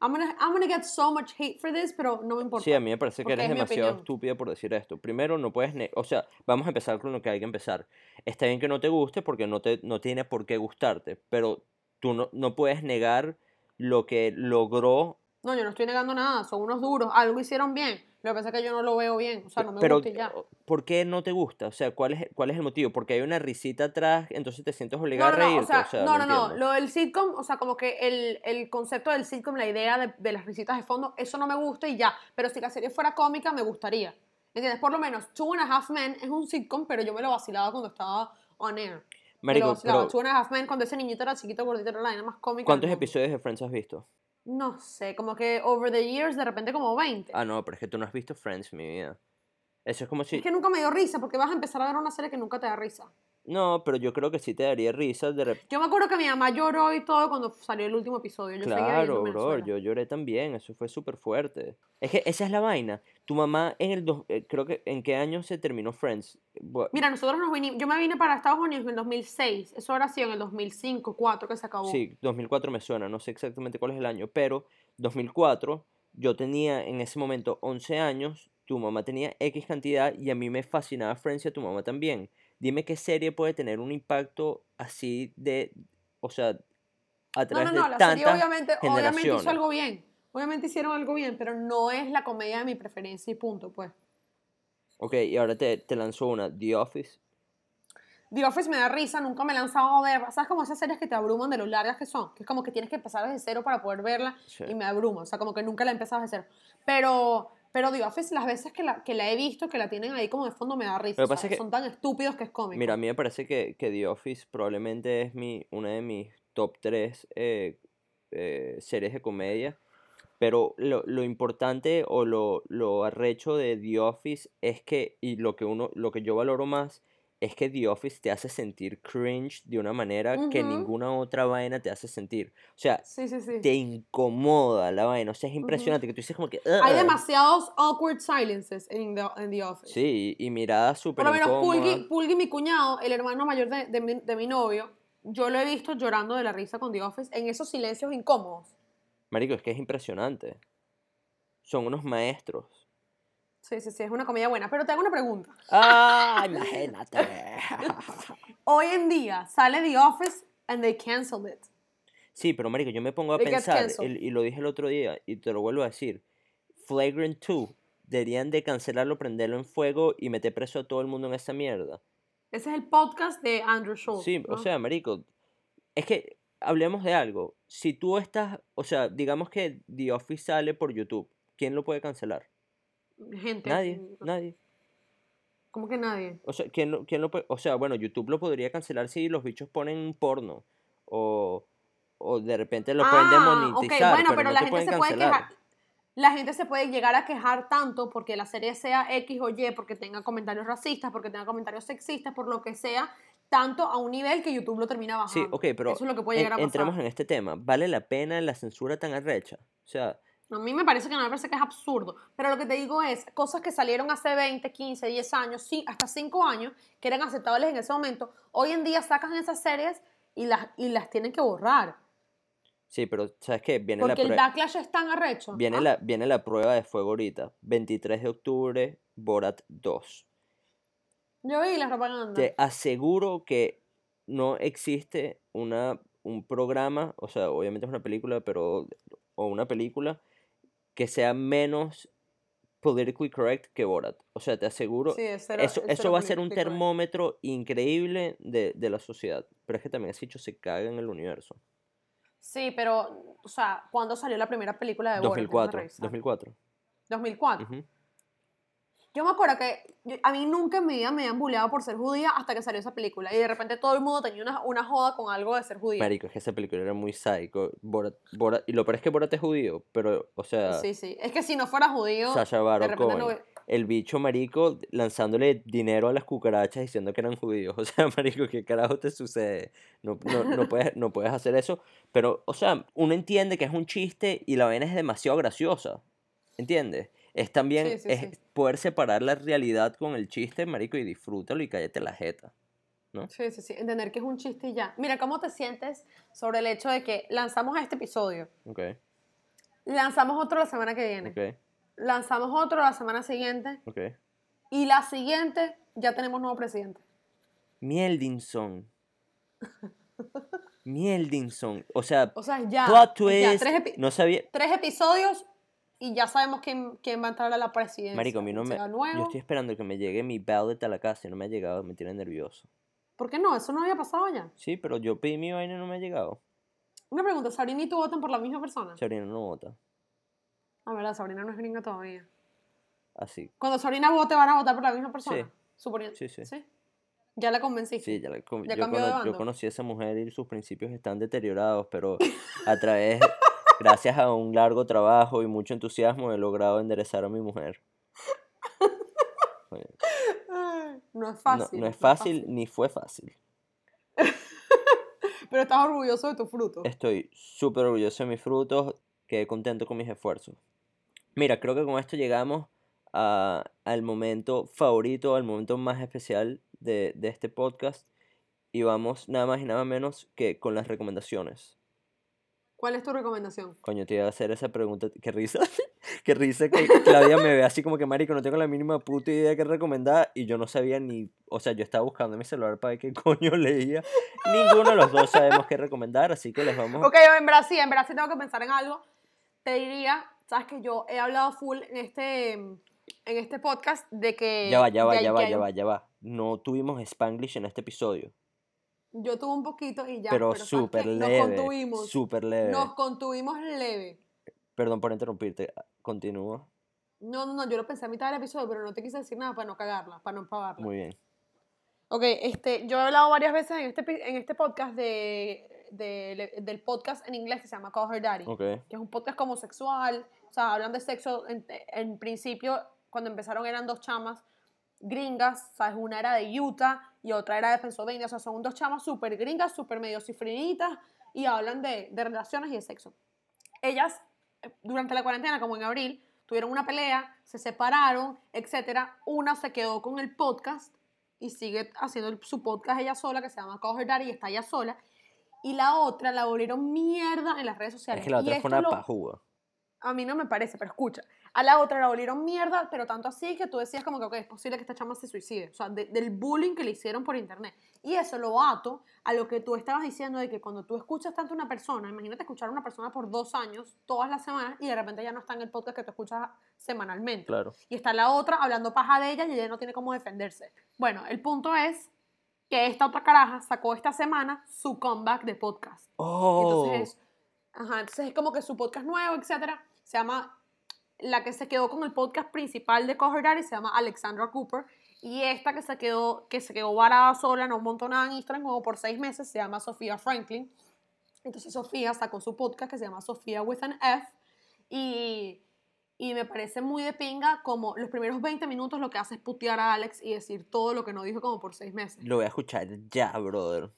I'm gonna, I'm gonna get so much hate for this, pero no me importa. Sí, a mí me parece que eres demasiado opinión. estúpida por decir esto. Primero, no puedes... O sea, vamos a empezar con lo que hay que empezar. Está bien que no te guste porque no, te, no tiene por qué gustarte, pero tú no, no puedes negar lo que logró... No, yo no estoy negando nada, son unos duros, algo hicieron bien. Lo que pasa es que yo no lo veo bien, o sea, no me pero, gusta y ya. ¿por qué no te gusta? O sea, ¿cuál es, ¿cuál es el motivo? Porque hay una risita atrás, entonces te sientes No, obligado no, a no, reírte. o sea, o sea, no, no, no, lo del sitcom, o sea, como que el, el concepto del sitcom, la idea de, de las risitas de fondo, eso no me gusta y ya. Pero si la serie fuera cómica, me gustaría. ¿Entiendes? Por lo menos, Two and a Half Men es un sitcom, pero yo me lo vacilaba cuando estaba on air. me lo Marico, vacilaba. pero Two and a Half Men, cuando ese niñito era chiquito, gordito, era la vaina más cómica. ¿cuántos episodios de Friends has visto? No sé, como que over the years, de repente como 20. Ah, no, pero es que tú no has visto Friends, mi vida. Eso es como si... Es que nunca me dio risa, porque vas a empezar a ver una serie que nunca te da risa. No, pero yo creo que sí te daría risa de repente. Yo me acuerdo que mi mamá lloró y todo cuando salió el último episodio. Yo Claro, bro, yo lloré también, eso fue súper fuerte. Es que esa es la vaina. Tu mamá en el, dos- eh, creo que, ¿en qué año se terminó Friends? Mira, nosotros nos vinimos, yo me vine para Estados Unidos en el 2006, eso ahora sí, en el 2005, 2004 que se acabó. Sí, 2004 me suena, no sé exactamente cuál es el año, pero 2004 yo tenía en ese momento 11 años, tu mamá tenía X cantidad y a mí me fascinaba Friends y a tu mamá también. Dime qué serie puede tener un impacto así de, o sea, a no, través no, no, de la tantas serie obviamente, obviamente hizo algo bien, obviamente hicieron algo bien, pero no es la comedia de mi preferencia y punto, pues. Ok, y ahora te, te lanzo una, The Office. The Office me da risa, nunca me he lanzado a ver, ¿sabes? Como esas series que te abruman de lo largas que son, que es como que tienes que empezar desde cero para poder verla Sí. y me abruma, o sea, como que nunca la he empezado desde cero. Pero, pero The Office, las veces que la, que la he visto, que la tienen ahí como de fondo, me da risa. Lo que o sea, pasa es que- son tan estúpidos que es cómico. Mira, a mí me parece que, que The Office probablemente es mi, una de mis top 3 series de comedia. Pero lo, lo importante o lo, lo arrecho de The Office es que, y lo que uno, lo que yo valoro más, es que The Office te hace sentir cringe de una manera que ninguna otra vaina te hace sentir. O sea, Sí, sí, sí. te incomoda la vaina. O sea, es impresionante que tú dices como que. Hay "Ugh". demasiados awkward silences en The, the Office. Sí, y, miradas Por súper lo menos. Pulgi, Pulgi, mi cuñado, el hermano mayor de, de mi, de mi novio, yo lo he visto llorando de la risa con The Office en esos silencios incómodos. Marico, es que es impresionante. Son unos maestros. Sí, sí, sí, es una comedia buena. Pero te hago una pregunta. ¡Ah! Imagínate. Hoy en día sale The Office and they canceled it. Sí, pero marico, yo me pongo a pensar, canceled. y, y lo dije el otro día, y te lo vuelvo a decir, Flagrant 2, deberían de cancelarlo, prenderlo en fuego y meter preso a todo el mundo en esa mierda. Ese es el podcast de Andrew Schultz. Sí, o ¿no? sea, marico, es que hablemos de algo. Si tú estás, o sea, digamos que The Office sale por YouTube, ¿quién lo puede cancelar? Gente. Nadie, nadie. ¿Cómo que nadie? O sea, ¿quién, lo- quién lo? O sea, bueno, YouTube lo podría cancelar si los bichos ponen porno. O, o de repente lo pueden Ah, demonetizar. ok, bueno, pero, no la te gente pueden se puede cancelar. quejar. La gente se puede llegar a quejar tanto porque la serie sea X o Y, porque tenga comentarios racistas, porque tenga comentarios sexistas, por lo que sea, tanto a un nivel que YouTube lo termina Sí, bajando. ok, pero Eso es lo que puede llegar a pasar. entremos en este tema. ¿Vale la pena la censura tan arrecha? O sea, A mí me parece que no me parece que es absurdo. Pero lo que te digo es, cosas que salieron hace 20, 15, 10 años, sí, hasta 5 años, que eran aceptables en ese momento, hoy en día sacan esas series y las, y las tienen que borrar. sí, pero ¿sabes qué? Viene, la, Porque el prue- backlash es tan arrecho. viene, ¿ah? la, viene la prueba de fuego ahorita. 23 de octubre, Borat 2. Yo vi la propaganda. Te aseguro que no existe una, un programa, o sea, obviamente es una película, pero, o una película que sea menos politically correct que Borat. O sea, te aseguro, Sí, es cero- eso, es eso va a ser un correct. termómetro increíble de, de la sociedad. Pero es que también ese hecho se caga en el universo. Sí, pero, o sea, ¿cuándo salió la primera película de Borat? Déjame 2004, revisar. 2004. 2004. ujú. Yo me acuerdo que yo- a mí nunca en mi vida me habían bulleado por ser judía hasta que salió esa película. Y de repente todo el mundo tenía una, una joda con algo de ser judía. Marico, es que esa película era muy psycho. Borat, Borat- y lo peor es que Borat es judío, pero, o sea, Sí, sí. Es que si no fuera judío, Sacha de Baron Cohen. no... El bicho marico lanzándole dinero a las cucarachas diciendo que eran judíos. O sea, marico, ¿qué carajo te sucede? No, no, no puedes, no puedes hacer eso. Pero, o sea, uno entiende que es un chiste y la vaina es demasiado graciosa. ¿Entiendes? Es también Sí, sí, es sí. poder separar la realidad con el chiste, marico, y disfrútalo y cállate la jeta. Sí, sí, sí. Entender que es un chiste y ya. Mira, ¿cómo te sientes sobre el hecho de que lanzamos este episodio? Ok, Lanzamos otro la semana que viene. ok, Lanzamos otro la semana siguiente. ok. Y la siguiente ya tenemos nuevo presidente. Mieldinson. Mieldinson. O sea, O sea, ya. ya, tres, No sabía. tres episodios y ya sabemos quién, quién va a entrar a la presidencia. Marico, a mí no me. Yo estoy esperando que me llegue mi ballot a la casa y no me ha llegado, me tiene nervioso. ¿Por qué no? Eso no había pasado ya. Sí, pero yo pedí mi vaina y no me ha llegado. Una pregunta, ¿Sabrina y tú votan por la misma persona? Sabrina no vota. Ah, verdad, Sabrina no es gringa todavía. Así. Cuando Sabrina vote, ¿van a votar por la misma persona? Sí. Suponiendo. Sí, sí. Ya la convenciste. Sí, ya la con- Ya yo, cono- yo conocí a esa mujer y sus principios están deteriorados, pero a través, gracias a un largo trabajo y mucho entusiasmo, he logrado enderezar a mi mujer. No es fácil. no es fácil ni fue fácil. Pero estás orgulloso de tu fruto. Estoy súper orgulloso de mis frutos, quedé contento con mis esfuerzos. Mira, creo que con esto llegamos a- al momento favorito, al momento más especial de, de este podcast. Y vamos nada más y nada menos que con las recomendaciones. ¿Cuál es tu recomendación? Coño, te iba a hacer esa pregunta. Qué risa. Qué risa que Claudia me ve así como que, marico, no tengo la mínima puta idea que recomendar. Y yo no sabía ni... O sea, yo estaba buscando en mi celular para ver qué coño leía. Ninguno de los dos sabemos qué recomendar, así que les vamos... Ok, en verdad sí, en verdad sí tengo que pensar en algo. Te diría, sabes que yo he hablado full en este, en este podcast de que... Ya va, ya va, ya que va, ya va, ya va. No tuvimos Spanglish en este episodio. Yo tuve un poquito y ya. pero ¿sabes súper leve. Nos contuvimos. Súper leve. Nos contuvimos leve. Perdón por interrumpirte. Continúa. No, no, no, yo lo pensé a mitad del episodio, pero no te quise decir nada para no cagarla, para no empavarla. Muy bien. Ok, este, yo he hablado varias veces en este, en este podcast de, de- del podcast en inglés que se llama Call Her Daddy, Ok. que es un podcast como sexual, o sea, hablan de sexo, en, en principio, cuando empezaron eran dos chamas gringas, ¿sabes? Una era de Utah y otra era de Pennsylvania, o sea, son dos chamas súper gringas, súper medio cifrinitas y hablan de, de relaciones y de sexo. Ellas, eh, durante la cuarentena, como en abril, tuvieron una pelea, se separaron, etcétera. Una se quedó con el podcast y sigue haciendo su podcast ella sola, que se llama Call Her Daddy, y está ella sola. Y la otra la volvieron mierda en las redes sociales. Es que la Y otra fue esto una lo- pajúa. a mí no me parece, pero escucha. A la otra la volvieron mierda, pero tanto así que tú decías como que ok, es posible que esta chama se suicide. O sea, de- del bullying que le hicieron por internet. Y eso lo ato a lo que tú estabas diciendo de que cuando tú escuchas tanto a una persona, imagínate escuchar a una persona por dos años, todas las semanas, y de repente ya no está en el podcast que tú escuchas semanalmente. Claro. Y está la otra hablando paja de ella y ella no tiene cómo defenderse. Bueno, el punto es que esta otra caraja sacó esta semana su comeback de podcast. Oh. Entonces es, ajá, entonces es como que su podcast nuevo, etcétera, se llama, la que se quedó con el podcast principal de Call Her Daddy se llama Alexandra Cooper, y esta que se quedó, que se quedó varada sola, no montó nada en Instagram, como por seis meses, se llama Sofía Franklin. Entonces Sofía sacó su podcast que se llama Sofía with an F, y, y me parece muy de pinga como los primeros 20 minutos lo que hace es putear a Alex y decir todo lo que no dijo como por seis meses Lo voy a escuchar ya, brother.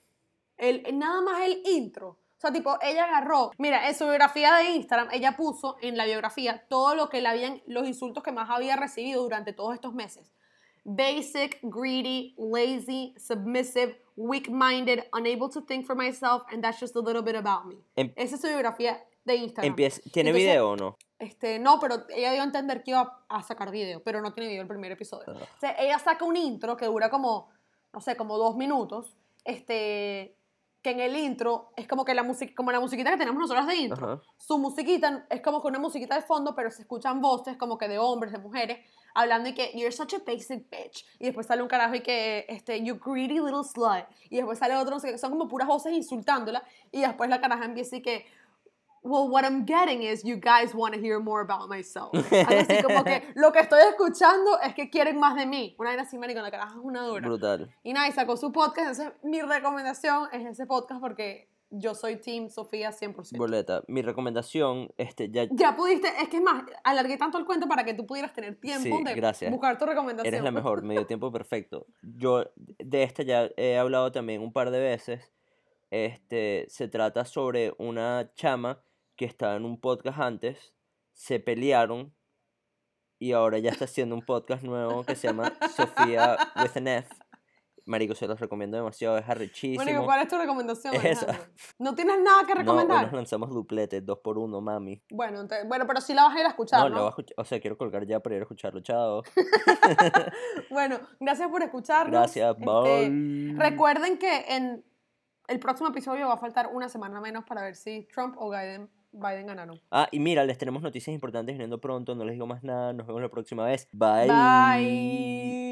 el, nada más el intro. O sea, tipo, ella agarró, mira, en su biografía de Instagram, ella puso en la biografía todo lo que le habían, los insultos que más había recibido durante todos estos meses. Basic, greedy, lazy, submissive, weak-minded, unable to think for myself, and that's just a little bit about me. Em- Esa es su biografía de Instagram. Empieza, ¿Tiene Entonces, video o no? Este, no, pero ella dio a entender que iba a sacar video, pero no tiene video el primer episodio. Ah. O sea, ella saca un intro que dura como, no sé, como dos minutos, este, que en el intro es como que la música, como la musiquita que tenemos nosotros de intro. Ajá. Su musiquita es como que una musiquita de fondo, pero se escuchan voces como que de hombres, de mujeres, hablando y que you're such a basic bitch. Y después sale un carajo y que este, you greedy little slut. Y después sale otro, no sé qué, son como puras voces insultándola. Y después la caraja empieza y que well, what I'm getting is you guys want to hear more about myself. Algo así como que lo que estoy escuchando es que quieren más de mí. Una vez así, marico, la caraja es una dura. Brutal. Y nada, y sacó su podcast, entonces mi recomendación es ese podcast porque yo soy Team Sofía 100%. Boleta. Mi recomendación, este, ya Ya pudiste, es que es más, alargué tanto el cuento para que tú pudieras tener tiempo Sí, de gracias. buscar tu recomendación. Eres la mejor, medio tiempo perfecto. Yo de esta ya he hablado también un par de veces. Este, se trata sobre una chama que estaba en un podcast antes, se pelearon y ahora ya está haciendo un podcast nuevo que se llama Sofía with an F. Marico, se los recomiendo demasiado, es arrechísimo. Marico, ¿cuál es tu recomendación? Es esa. ¿No tienes nada que no, hoy recomendar? nos lanzamos duplete, dos por uno, mami. bueno, ente- bueno, pero sí la vas a ir a escuchar, No, ¿no? lo voy a escuchar, o sea, quiero colgar ya para ir a escucharlo, chao. Bueno, gracias por escucharnos. Gracias, Este, bye. Recuerden que en el próximo episodio va a faltar una semana menos para ver si Trump o Biden, Biden ganaron. Ah, y mira, les tenemos noticias importantes viniendo pronto. No les digo más nada. Nos vemos la próxima vez. Bye. Bye.